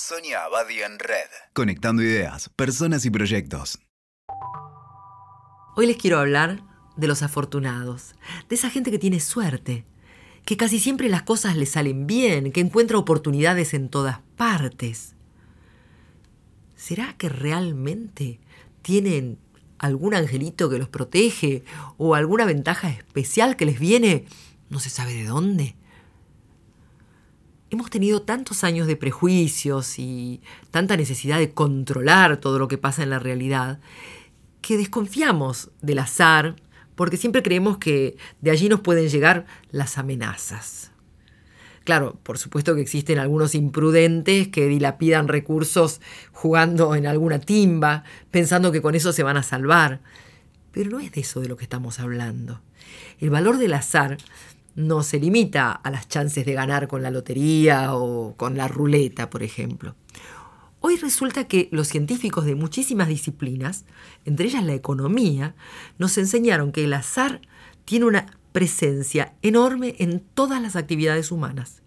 Sonia Abadi en Red. Conectando ideas, personas y proyectos. Hoy les quiero hablar de los afortunados, de esa gente que tiene suerte, que casi siempre las cosas le salen bien, que encuentra oportunidades en todas partes. ¿Será que realmente tienen algún angelito que los protege o alguna ventaja especial que les viene no se sabe de dónde? Hemos tenido tantos años de prejuicios y tanta necesidad de controlar todo lo que pasa en la realidad que desconfiamos del azar porque siempre creemos que de allí nos pueden llegar las amenazas. Claro, por supuesto que existen algunos imprudentes que dilapidan recursos jugando en alguna timba, pensando que con eso se van a salvar. Pero no es de eso de lo que estamos hablando. El valor del azar no se limita a las chances de ganar con la lotería o con la ruleta, por ejemplo. Hoy resulta que los científicos de muchísimas disciplinas, entre ellas la economía, nos enseñaron que el azar tiene una presencia enorme en todas las actividades humanas.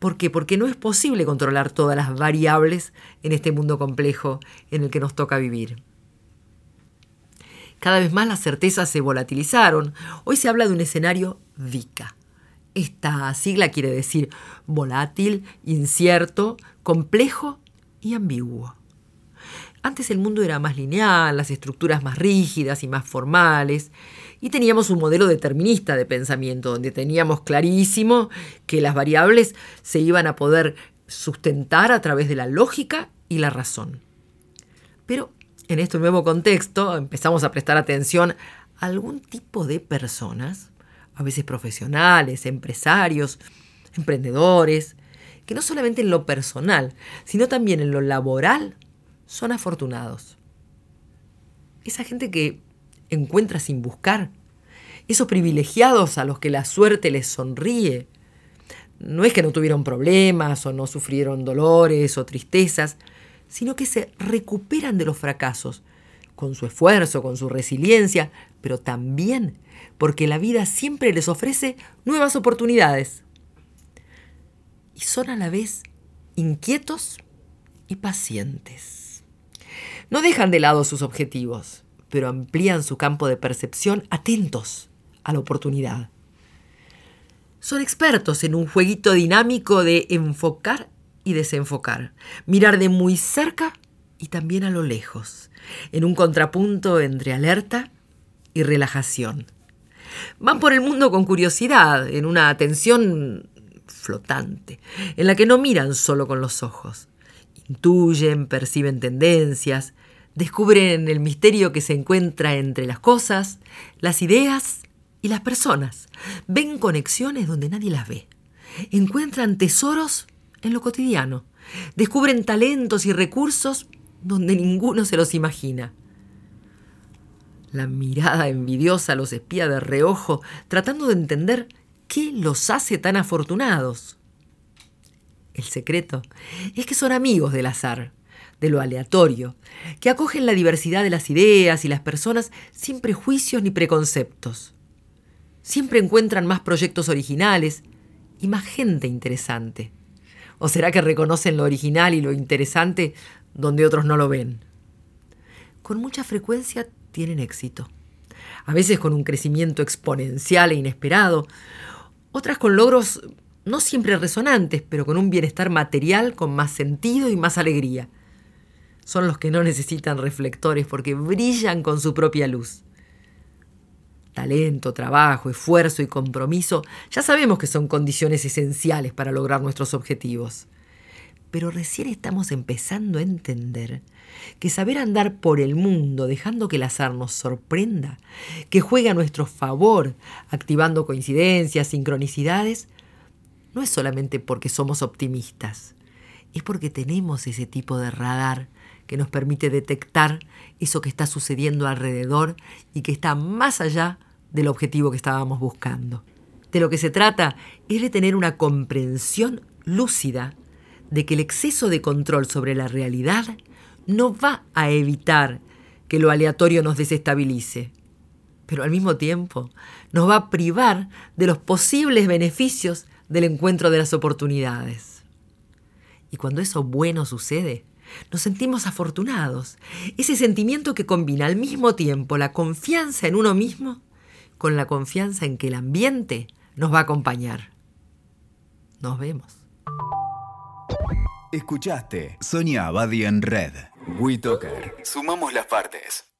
¿Por qué? Porque no es posible controlar todas las variables en este mundo complejo en el que nos toca vivir. Cada vez más las certezas se volatilizaron. Hoy se habla de un escenario VICA. Esta sigla quiere decir volátil, incierto, complejo y ambiguo. Antes el mundo era más lineal, las estructuras más rígidas y más formales, y teníamos un modelo determinista de pensamiento, donde teníamos clarísimo que las variables se iban a poder sustentar a través de la lógica y la razón. Pero en este nuevo contexto empezamos a prestar atención a algún tipo de personas, a veces profesionales, empresarios, emprendedores, que no solamente en lo personal, sino también en lo laboral, son afortunados. Esa gente que encuentra sin buscar, esos privilegiados a los que la suerte les sonríe, no es que no tuvieron problemas o no sufrieron dolores o tristezas, sino que se recuperan de los fracasos, con su esfuerzo, con su resiliencia, pero también porque la vida siempre les ofrece nuevas oportunidades y son a la vez inquietos y pacientes. No dejan de lado sus objetivos, pero amplían su campo de percepción atentos a la oportunidad. Son expertos en un jueguito dinámico de enfocar y desenfocar, mirar de muy cerca y también a lo lejos, en un contrapunto entre alerta y relajación. Van por el mundo con curiosidad, en una atención flotante, en la que no miran solo con los ojos. Intuyen, perciben tendencias, descubren el misterio que se encuentra entre las cosas, las ideas y las personas. Ven conexiones donde nadie las ve. Encuentran tesoros en lo cotidiano. Descubren talentos y recursos donde ninguno se los imagina. La mirada envidiosa los espía de reojo, tratando de entender ¿Qué los hace tan afortunados? El secreto es que son amigos del azar, de lo aleatorio, que acogen la diversidad de las ideas y las personas sin prejuicios ni preconceptos. Siempre encuentran más proyectos originales y más gente interesante. ¿O será que reconocen lo original y lo interesante donde otros no lo ven? Con mucha frecuencia tienen éxito. A veces con un crecimiento exponencial e inesperado, otras con logros no siempre resonantes, pero con un bienestar material con más sentido y más alegría. Son los que no necesitan reflectores porque brillan con su propia luz. Talento, trabajo, esfuerzo y compromiso ya sabemos que son condiciones esenciales para lograr nuestros objetivos. Pero recién estamos empezando a entender que saber andar por el mundo dejando que el azar nos sorprenda, que juegue a nuestro favor, activando coincidencias, sincronicidades, no es solamente porque somos optimistas, es porque tenemos ese tipo de radar que nos permite detectar eso que está sucediendo alrededor y que está más allá del objetivo que estábamos buscando. De lo que se trata es de tener una comprensión lúcida de que el exceso de control sobre la realidad no va a evitar que lo aleatorio nos desestabilice, pero al mismo tiempo nos va a privar de los posibles beneficios del encuentro de las oportunidades. Y cuando eso bueno sucede, nos sentimos afortunados. Ese sentimiento que combina al mismo tiempo la confianza en uno mismo con la confianza en que el ambiente nos va a acompañar. Nos vemos. Escuchaste Sonia Abadi en Red. WeToker. Sumamos las partes.